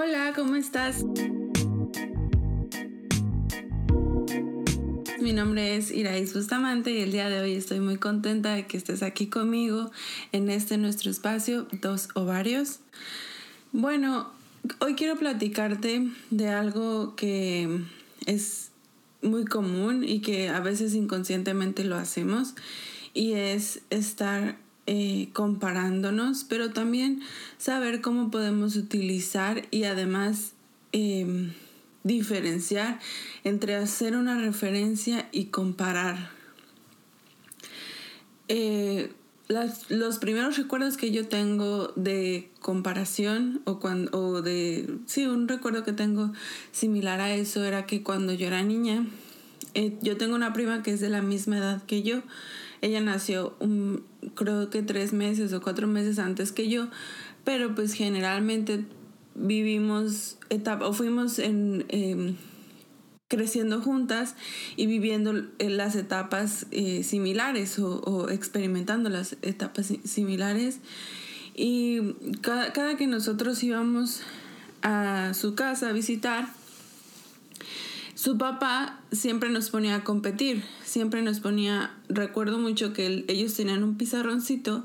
Hola, ¿cómo estás? Mi nombre es Iraís Bustamante y el día de hoy estoy muy contenta de que estés aquí conmigo en este nuestro espacio, Dos Ovarios. Bueno, hoy quiero platicarte de algo que es muy común y que a veces inconscientemente lo hacemos y es estar eh, comparándonos, pero también saber cómo podemos utilizar y además em, diferenciar entre hacer una referencia y comparar. Eh, los primeros recuerdos que yo tengo de comparación o, cuando, o de, sí, un recuerdo que tengo similar a eso era que cuando yo era niña, eh, yo tengo una prima que es de la misma edad que yo, ella nació un, creo que tres meses o cuatro meses antes que yo, pero pues generalmente vivimos etapa, o fuimos en, em, creciendo juntas y viviendo las etapas eh, similares o, experimentando las etapas similares. Y cada, cada que nosotros íbamos a su casa a visitar, su papá siempre nos ponía a competir, siempre nos ponía, recuerdo mucho que ellos tenían un pizarroncito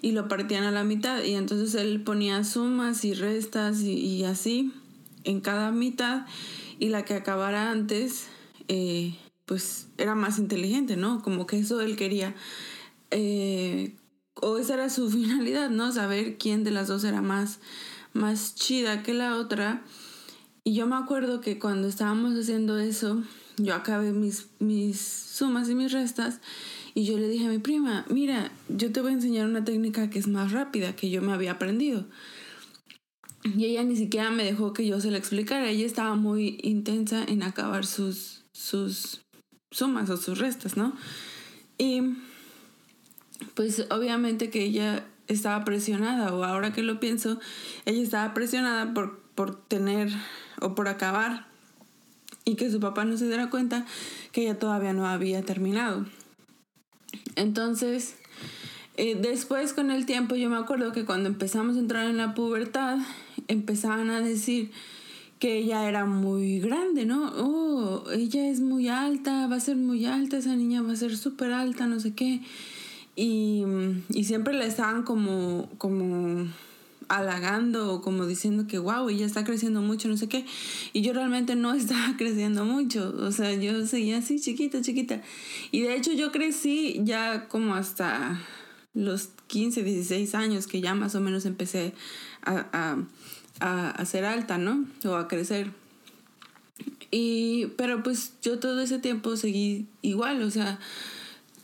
y lo partían a la mitad y entonces él ponía sumas y restas y, así en cada mitad y la que acabara antes eh, pues era más inteligente, ¿no? Como que eso él quería. Eh, o esa era su finalidad, ¿no? Saber quién de las dos era más, más chida que la otra. Y yo me acuerdo que cuando estábamos haciendo eso, yo acabé mis, mis sumas y mis restas y yo le dije a mi prima, mira, yo te voy a enseñar una técnica que es más rápida, que yo me había aprendido. Y ella ni siquiera me dejó que yo se la explicara, ella estaba muy intensa en acabar sus, sus sumas o sus restas, ¿no? Y pues obviamente que ella estaba presionada, o ahora que lo pienso, ella estaba presionada por, por tener o por acabar y que su papá no se diera cuenta que ella todavía no había terminado. Entonces, eh, después con el tiempo yo me acuerdo que cuando empezamos a entrar en la pubertad, empezaban a decir que ella era muy grande, ¿no? Oh, ella es muy alta, va a ser muy alta, esa niña va a ser súper alta, no sé qué. Y, y siempre la estaban como, como halagando o como diciendo que wow, ella está creciendo mucho, no sé qué. Y yo realmente no estaba creciendo mucho. O sea, yo seguía así chiquita, chiquita. Y de hecho yo crecí ya como hasta los 15, 16 años que ya más o menos empecé a, a, a, ser alta, ¿no? O a crecer. Y, pero pues yo todo ese tiempo seguí igual, o sea,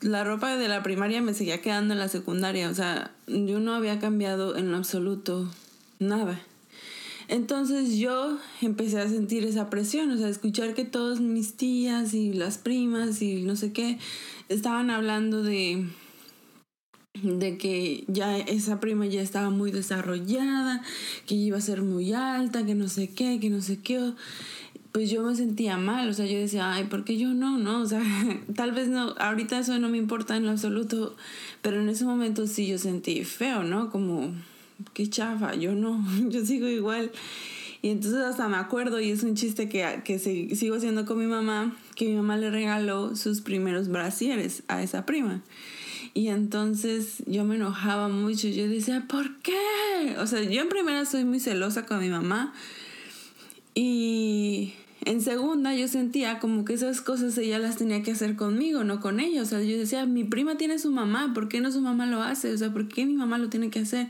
la ropa de la primaria me seguía quedando en la secundaria, o sea, yo no había cambiado en absoluto nada. Entonces yo empecé a sentir esa presión, o sea, escuchar que todas mis tías y las primas y no sé qué estaban hablando de de que ya esa prima ya estaba muy desarrollada, que iba a ser muy alta, que no sé qué, que no sé qué pues yo me sentía mal, o sea, yo decía, ay, ¿por qué yo no? No, o sea, tal vez no, ahorita eso no me importa en lo absoluto, pero en ese momento sí yo sentí feo, ¿no? Como, qué chafa, yo no, yo sigo igual. Y entonces hasta me acuerdo, y es un chiste que, que sigo haciendo con mi mamá, que mi mamá le regaló sus primeros brasieres a esa prima. Y entonces yo me enojaba mucho, yo decía, ¿por qué? O sea, yo en primera soy muy celosa con mi mamá. Y en segunda yo sentía como que esas cosas ella las tenía que hacer conmigo, no con ella. O sea, yo decía, mi prima tiene su mamá, ¿por qué no su mamá lo hace? O sea, ¿por qué mi mamá lo tiene que hacer?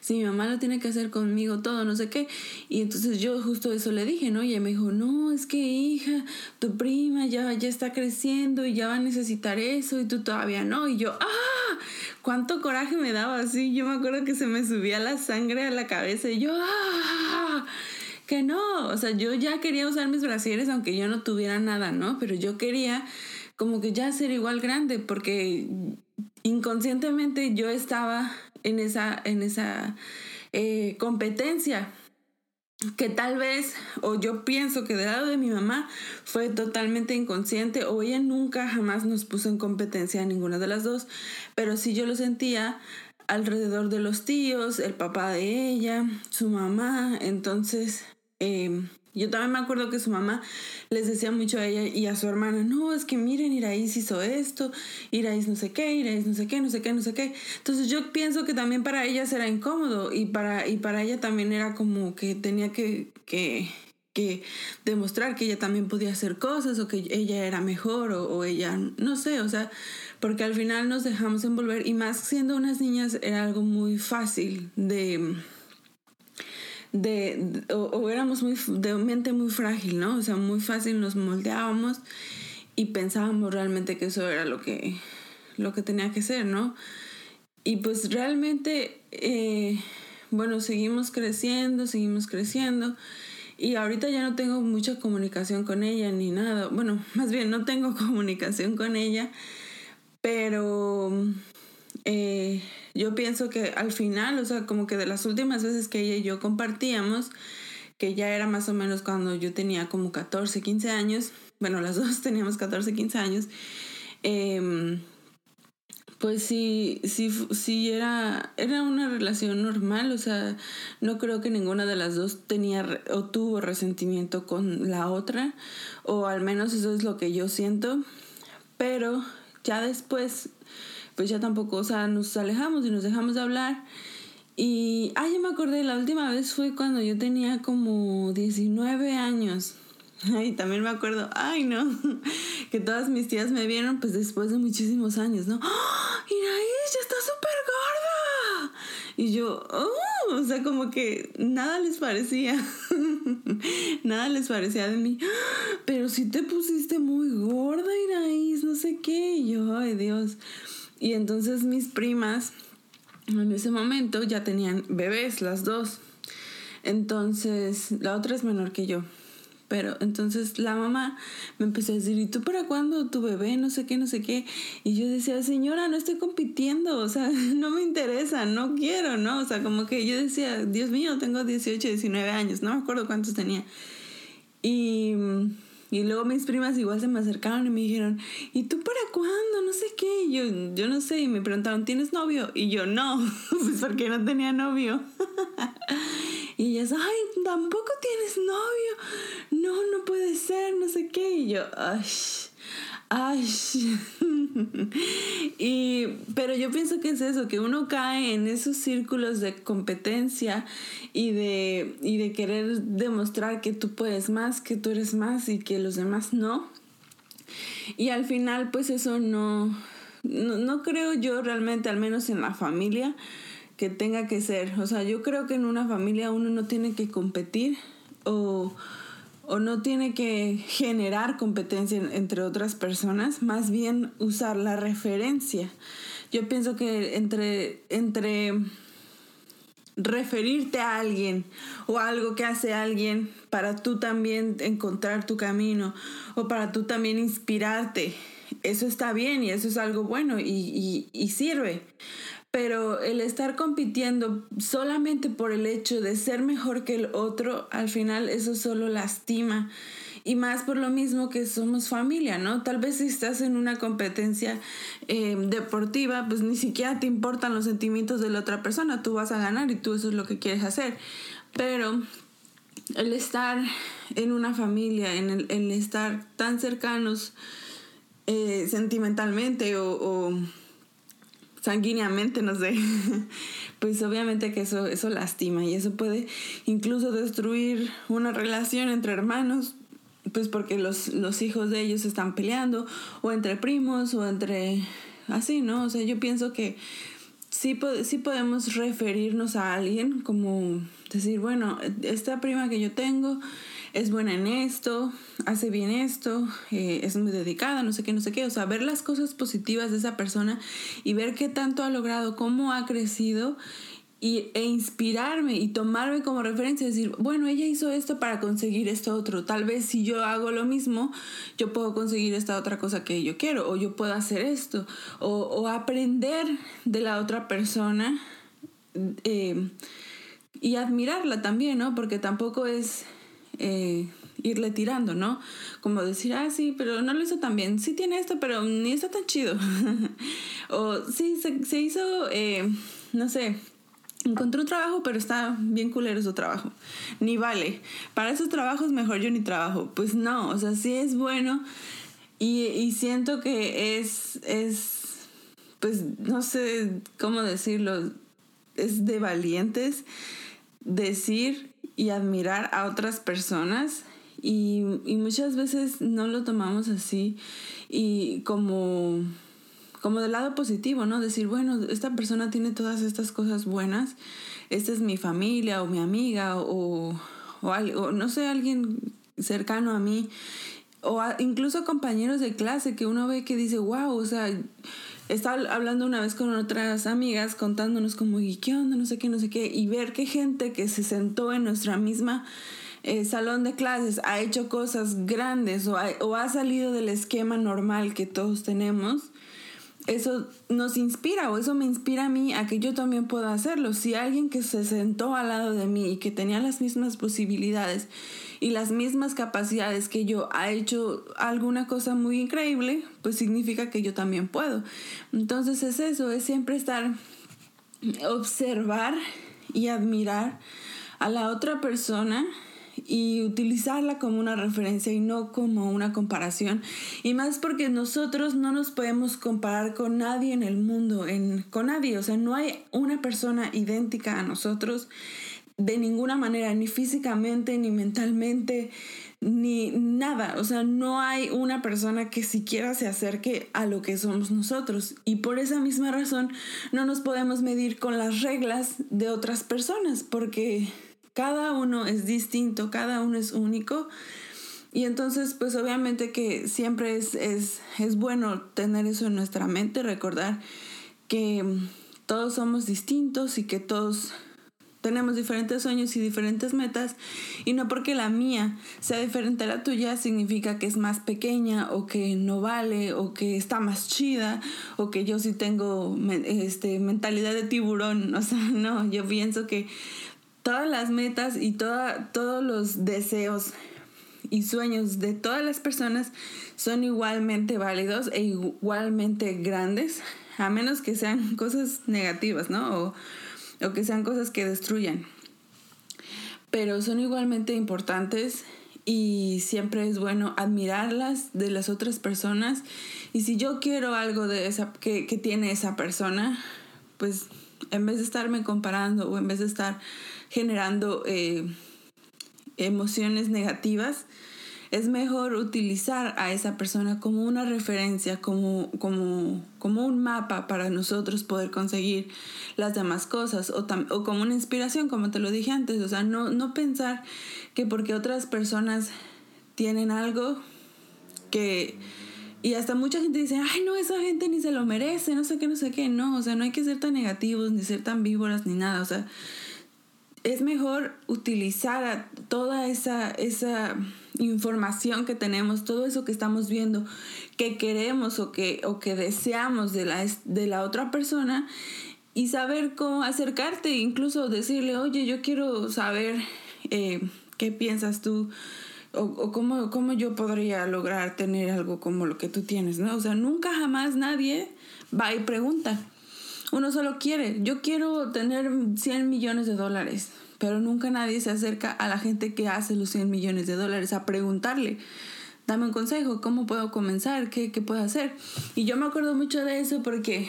Si mi mamá lo tiene que hacer conmigo todo, no sé qué. Y entonces yo justo eso le dije, ¿no? Y ella me dijo, no, es que hija, tu prima ya, ya está creciendo y ya va a necesitar eso y tú todavía no. Y yo, ¡ah! ¿Cuánto coraje me daba así? Yo me acuerdo que se me subía la sangre a la cabeza y yo, ¡ah! Que no, o sea, yo ya quería usar mis brasieres aunque yo no tuviera nada, ¿no? Pero yo quería como que ya ser igual grande porque inconscientemente yo estaba en esa, en esa eh, competencia que tal vez, o yo pienso que del lado de mi mamá fue totalmente inconsciente, o ella nunca jamás nos puso en competencia a ninguna de las dos, pero sí yo lo sentía alrededor de los tíos, el papá de ella, su mamá, entonces eh, yo también me acuerdo que su mamá les decía mucho a ella y a su hermana, no, es que miren, Iraís hizo esto, Iraís no sé qué, Iraís no sé qué, no sé qué, no sé qué. Entonces yo pienso que también para ellas era incómodo y para, y para ella también era como que tenía que, que, que demostrar que ella también podía hacer cosas o que ella era mejor o, o ella, no sé, o sea, porque al final nos dejamos envolver y más siendo unas niñas era algo muy fácil de de, o, éramos muy de mente muy frágil, ¿no? O sea, muy fácil nos moldeábamos y pensábamos realmente que eso era lo que, lo que tenía que ser, ¿no? Y pues realmente, eh, bueno, seguimos creciendo, seguimos creciendo. Y ahorita ya no tengo mucha comunicación con ella ni nada. Bueno, más bien no tengo comunicación con ella. Pero eh, yo pienso que al final, o sea, como que de las últimas veces que ella y yo compartíamos, que ya era más o menos cuando yo tenía como 14, 15 años, bueno, las dos teníamos 14, 15 años, em, pues sí, sí, sí era, era una relación normal, o sea, no creo que ninguna de las dos tenía o tuvo resentimiento con la otra, o al menos eso es lo que yo siento, pero ya después pues ya tampoco, o sea, nos alejamos y nos dejamos de hablar. Y, ay, ya me acordé, la última vez fue cuando yo tenía como 19 años. Ay, también me acuerdo, ay, no, que todas mis tías me vieron pues después de muchísimos años, ¿no? ¡Oh, Iraís, ya está súper gorda! Y yo, oh, o sea, como que nada les parecía, nada les parecía de mí, pero si te pusiste muy gorda, Iraís, no sé qué. Y yo, ay, Dios. Y entonces mis primas en ese momento ya tenían bebés, las dos. Entonces, la otra es menor que yo. Pero entonces la mamá me empezó a decir, ¿y tú para cuándo tu bebé? No sé qué, no sé qué. Y yo decía, señora, no estoy compitiendo, o sea, no me interesa, no quiero, ¿no? O sea, como que yo decía, Dios mío, tengo 18, 19 años, no me acuerdo cuántos tenía. Y y luego mis primas igual se me acercaron y me dijeron, ¿y tú para cuándo? No sé qué. Y yo, yo no sé. Y me preguntaron, ¿tienes novio? Y yo, no, pues porque no tenía novio. y ellas, ay, tampoco tienes novio. No, no puede ser, no sé qué. Y yo, ay. Ay, y, pero yo pienso que es eso, que uno cae en esos círculos de competencia y de, y de querer demostrar que tú puedes más, que tú eres más y que los demás no. Y al final, pues eso no, no, no creo yo realmente, al menos en la familia, que tenga que ser. O sea, yo creo que en una familia uno no tiene que competir o o no tiene que generar competencia entre otras personas, más bien usar la referencia. Yo pienso que entre, entre referirte a alguien o algo que hace alguien para tú también encontrar tu camino o para tú también inspirarte, eso está bien y eso es algo bueno y, y sirve pero el estar compitiendo solamente por el hecho de ser mejor que el otro, al final eso solo lastima. Y más por lo mismo que somos familia, ¿no? Tal vez si estás en una competencia eh, deportiva, pues ni siquiera te importan los sentimientos de la otra persona, tú vas a ganar y tú eso es lo que quieres hacer. Pero el estar en una familia, en el, estar tan cercanos eh, sentimentalmente o sanguíneamente, no sé, pues obviamente que eso, eso lastima y eso puede incluso destruir una relación entre hermanos, pues porque los, los hijos de ellos están peleando, o entre primos, o entre así, ¿no? O sea, yo pienso que sí, sí podemos referirnos a alguien como decir, bueno, esta prima que yo tengo, es buena en esto, hace bien esto, eh, es muy dedicada, no sé qué, no sé qué. O sea, ver las cosas positivas de esa persona y ver qué tanto ha logrado, cómo ha crecido y, e inspirarme y tomarme como referencia, decir, bueno, ella hizo esto para conseguir esto otro. Tal vez si yo hago lo mismo, yo puedo conseguir esta otra cosa que yo quiero, o yo puedo hacer esto, o, aprender de la otra persona. Eh, y admirarla también, ¿no? Porque tampoco es eh, irle tirando, ¿no? Como decir, ah, sí, pero no lo hizo tan bien. Sí tiene esto, pero ni está tan chido. o sí, se, hizo, eh, no sé, encontró un trabajo, pero está bien culero su trabajo. Ni vale. Para esos trabajos mejor yo ni trabajo. Pues no, o sea, sí es bueno y, y siento que es, es, pues no sé cómo decirlo, es de valientes decir y admirar a otras personas y, y muchas veces no lo tomamos así y como como del lado positivo, ¿no? Decir, bueno, esta persona tiene todas estas cosas buenas, esta es mi familia o mi amiga o, o, no sé, alguien cercano a mí, o incluso compañeros de clase que uno ve que dice, wow, o sea, estaba hablando una vez con otras amigas contándonos como, ¿y qué onda? No sé qué, no sé qué, y ver que gente que se sentó en nuestra misma eh, salón de clases ha hecho cosas grandes o o ha salido del esquema normal que todos tenemos eso nos inspira o eso me inspira a mí a que yo también pueda hacerlo. Si alguien que se sentó al lado de mí y que tenía las mismas posibilidades y las mismas capacidades que yo ha hecho alguna cosa muy increíble, pues significa que yo también puedo. Entonces es eso, es siempre estar, observar y admirar a la otra persona y utilizarla como una referencia y no como una comparación. Y más porque nosotros no nos podemos comparar con nadie en el mundo, en, con nadie. O sea, no hay una persona idéntica a nosotros de ninguna manera, ni físicamente, ni mentalmente, ni nada. O sea, no hay una persona que siquiera se acerque a lo que somos nosotros. Y por esa misma razón no nos podemos medir con las reglas de otras personas, porque cada uno es distinto, cada uno es único. Y entonces, pues obviamente que siempre es, es, es bueno tener eso en nuestra mente, recordar que todos somos distintos y que todos tenemos diferentes sueños y diferentes metas y no porque la mía sea diferente a la tuya significa que es más pequeña o que no vale o que está más chida o que yo sí tengo este, mentalidad de tiburón. O sea, no, yo pienso que todas las metas y toda, todos los deseos y sueños de todas las personas son igualmente válidos e igualmente grandes, a menos que sean cosas negativas, ¿no? O, o que sean cosas que destruyan. Pero son igualmente importantes y siempre es bueno admirarlas de las otras personas. Y si yo quiero algo de esa que, que tiene esa persona, pues en vez de estarme comparando o en vez de estar generando eh, emociones negativas, es mejor utilizar a esa persona como una referencia, como, como, como un mapa para nosotros poder conseguir las demás cosas o, o, como una inspiración, como te lo dije antes. O sea, no, no pensar que porque otras personas tienen algo que... Y hasta mucha gente dice, ay, no, esa gente ni se lo merece, no sé qué, no sé qué. No, o sea, no hay que ser tan negativos, ni ser tan víboras, ni nada. O sea, es mejor utilizar toda esa, esa información que tenemos, todo eso que estamos viendo, que queremos o que, o que deseamos de la, de la otra persona y saber cómo acercarte, incluso decirle, oye, yo quiero saber eh, qué piensas tú o, o cómo, cómo, yo podría lograr tener algo como lo que tú tienes, ¿no? O sea, nunca jamás nadie va y pregunta. Uno solo quiere, yo quiero tener 100 millones de dólares, pero nunca nadie se acerca a la gente que hace los 100 millones de dólares a preguntarle, dame un consejo, ¿cómo puedo comenzar? ¿Qué, qué puedo hacer? Y yo me acuerdo mucho de eso porque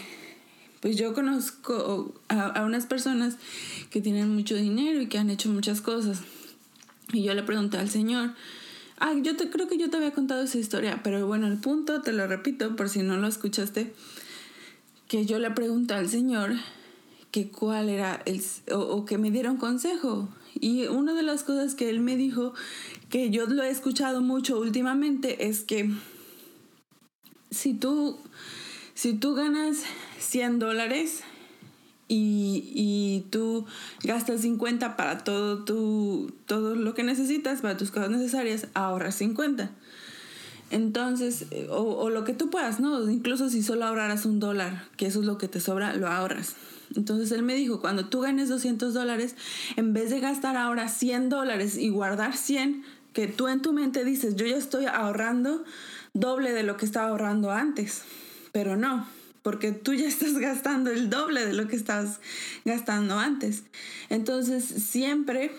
pues yo conozco a, a, unas personas que tienen mucho dinero y que han hecho muchas cosas. Y yo le pregunté al Señor, ah, yo te, creo que yo te había contado esa historia, pero bueno, el punto, te lo repito por si no lo escuchaste, que yo le pregunté al Señor que cuál era el, o, que me diera un consejo. Y una de las cosas que él me dijo, que yo lo he escuchado mucho últimamente, es que si tú, si tú ganas 100 dólares y, y, tú gastas 50 para todo, tu, todo lo que necesitas, para tus cosas necesarias, ahorras 50. Entonces, eh, o, o, lo que tú puedas, ¿no? Incluso si solo ahorraras un dólar, que eso es lo que te sobra, lo ahorras. Entonces él me dijo, cuando tú ganes 200 dólares, en vez de gastar ahora 100 dólares y guardar 100, que tú en tu mente dices, yo ya estoy ahorrando doble de lo que estaba ahorrando antes. Pero no, porque tú ya estás gastando el doble de lo que estabas gastando antes. Entonces, siempre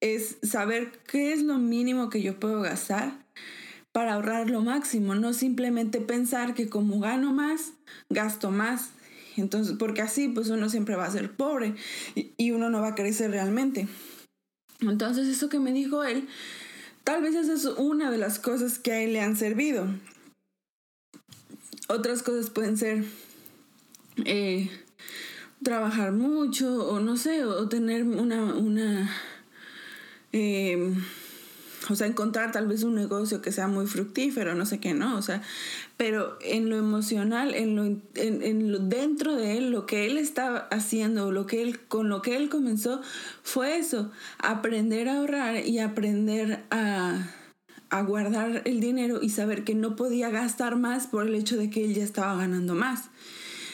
es saber qué es lo mínimo que yo puedo gastar para ahorrar lo máximo, no simplemente pensar que como gano más, gasto más. Entonces, porque así pues uno siempre va a ser pobre y, uno no va a crecer realmente. Entonces, eso que me dijo él, tal vez esa es una de las cosas que a él le han servido. Otras cosas pueden ser eh, trabajar mucho o no sé, o tener una, una eh, o sea, encontrar tal vez un negocio que sea muy fructífero, no sé qué, ¿no? O sea, pero en lo emocional, en lo, en, lo dentro de él, lo que él estaba haciendo, lo que él, con lo que él comenzó, fue eso, aprender a ahorrar y aprender a, a guardar el dinero y saber que no podía gastar más por el hecho de que él ya estaba ganando más.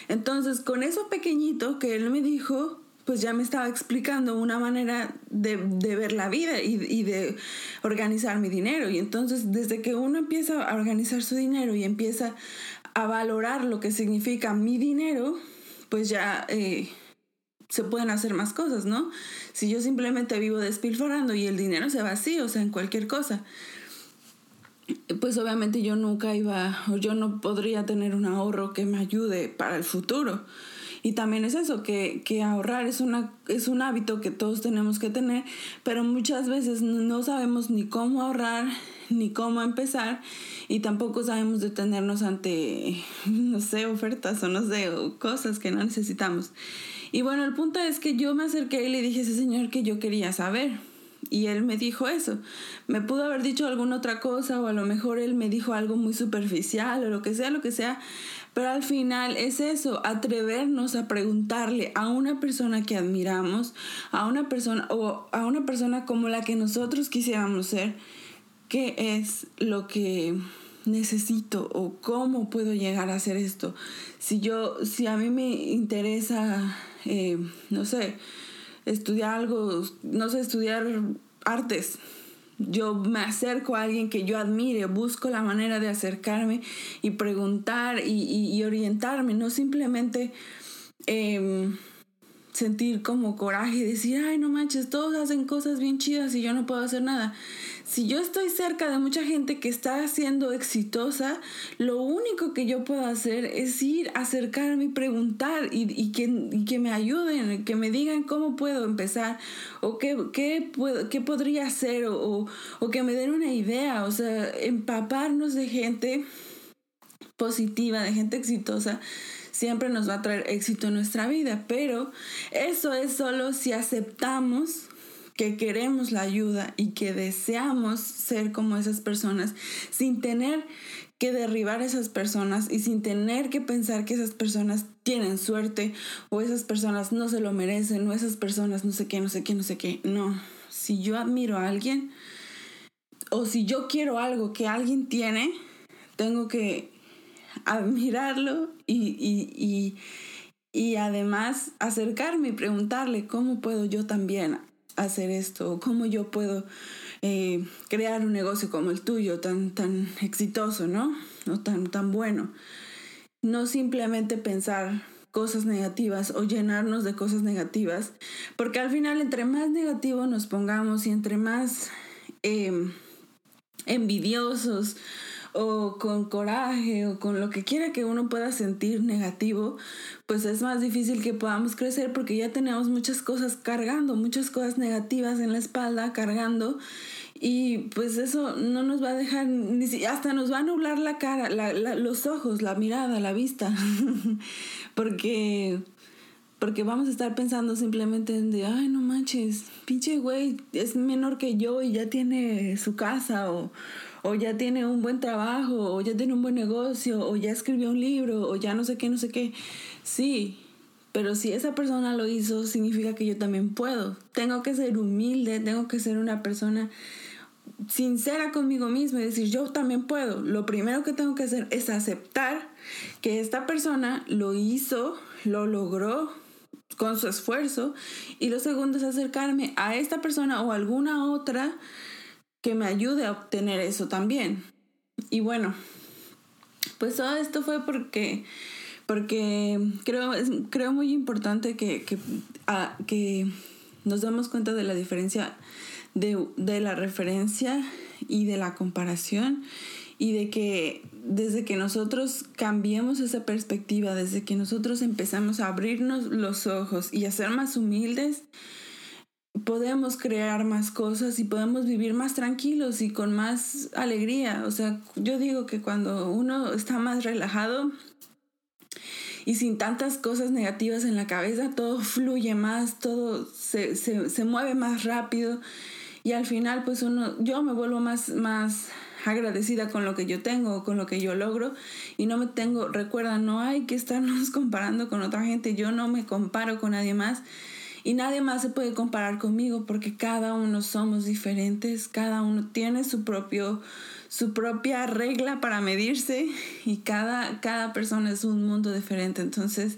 Entonces, con eso pequeñito que él me dijo, pues ya me estaba explicando una manera de, ver la vida y, de organizar mi dinero. Y entonces desde que uno empieza a organizar su dinero y empieza a valorar lo que significa mi dinero, pues ya eh, se pueden hacer más cosas, ¿no? Si yo simplemente vivo despilfarrando y el dinero se va así, o sea, en cualquier cosa, pues obviamente yo nunca iba, o yo no podría tener un ahorro que me ayude para el futuro. Y también es eso, que, que ahorrar es, una, es un hábito que todos tenemos que tener, pero muchas veces no sabemos ni cómo ahorrar, ni cómo empezar, y tampoco sabemos detenernos ante, no sé, ofertas o no sé, cosas que no necesitamos. Y bueno, el punto es que yo me acerqué y le dije a ese señor que yo quería saber. Y él me dijo eso. Me pudo haber dicho alguna otra cosa o a lo mejor él me dijo algo muy superficial o lo que sea, lo que sea, pero al final es eso, atrevernos a preguntarle a una persona que admiramos, a una persona o a una persona como la que nosotros quisiéramos ser, qué es lo que necesito o cómo puedo llegar a hacer esto. Si yo, si a mí me interesa, eh, no sé, estudiar algo, no sé, estudiar artes, yo me acerco a alguien que yo admire, busco la manera de acercarme y preguntar y, orientarme, no simplemente em, sentir como coraje y decir, ay, no manches, todos hacen cosas bien chidas y yo no puedo hacer nada. Si yo estoy cerca de mucha gente que está siendo exitosa, lo único que yo puedo hacer es ir, acercarme y preguntar y, que, me ayuden, que me digan cómo puedo empezar o qué, qué, qué podría hacer o, o que me den una idea. O sea, empaparnos de gente positiva, de gente exitosa siempre nos va a traer éxito en nuestra vida, pero eso es solo si aceptamos que queremos la ayuda y que deseamos ser como esas personas sin tener que derribar a esas personas y sin tener que pensar que esas personas tienen suerte o esas personas no se lo merecen o esas personas no sé qué, no sé qué, no sé qué. No, si yo admiro a alguien o si yo quiero algo que alguien tiene, tengo que admirarlo y, y, y, y además acercarme y preguntarle cómo puedo yo también hacer esto? ¿Cómo yo puedo eh, crear un negocio como el tuyo, tan, tan exitoso, ¿no? ¿no? Tan, tan bueno. No simplemente pensar cosas negativas o llenarnos de cosas negativas, porque al final entre más negativo nos pongamos y entre más em, envidiosos o con coraje o con lo que quiera que uno pueda sentir negativo, pues es más difícil que podamos crecer porque ya tenemos muchas cosas cargando, muchas cosas negativas en la espalda cargando y pues eso no nos va a dejar, ni hasta nos va a nublar la cara, los ojos, la mirada, la vista, porque porque vamos a estar pensando simplemente en de, ay, no manches, pinche güey, es menor que yo y ya tiene su casa o, o ya tiene un buen trabajo, o ya tiene un buen negocio, o ya escribió un libro, o ya no sé qué, no sé qué. Sí, pero si esa persona lo hizo, significa que yo también puedo. Tengo que ser humilde, tengo que ser una persona sincera conmigo misma y decir, yo también puedo. Lo primero que tengo que hacer es aceptar que esta persona lo hizo, lo logró con su esfuerzo. Y lo segundo es acercarme a esta persona o alguna otra que me ayude a obtener eso también. Y bueno, pues todo esto fue porque porque creo, creo muy importante que, que, ah, que nos damos cuenta de la diferencia de, de la referencia y de la comparación y de que desde que nosotros cambiemos esa perspectiva, desde que nosotros empezamos a abrirnos los ojos y a ser más humildes, podemos crear más cosas y podemos vivir más tranquilos y con más alegría. O sea, yo digo que cuando uno está más relajado y sin tantas cosas negativas en la cabeza, todo fluye más, todo se, se, se mueve más rápido y al final pues uno, yo me vuelvo más, más agradecida con lo que yo tengo, con lo que yo logro y no me tengo, recuerda, no hay que estarnos comparando con otra gente, yo no me comparo con nadie más y nadie más se puede comparar conmigo porque cada uno somos diferentes, cada uno tiene su propio su propia regla para medirse y cada, cada persona es un mundo diferente. Entonces,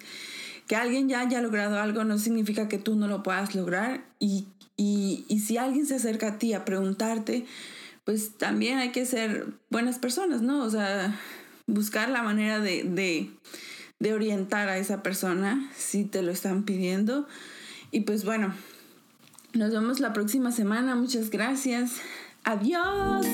que alguien ya haya logrado algo no significa que tú no lo puedas lograr y, y, y si alguien se acerca a ti a preguntarte, pues también hay que ser buenas personas, ¿no? O sea, buscar la manera de, de, de orientar a esa persona si te lo están pidiendo. Y pues bueno, nos vemos la próxima semana. Muchas gracias. Adiós.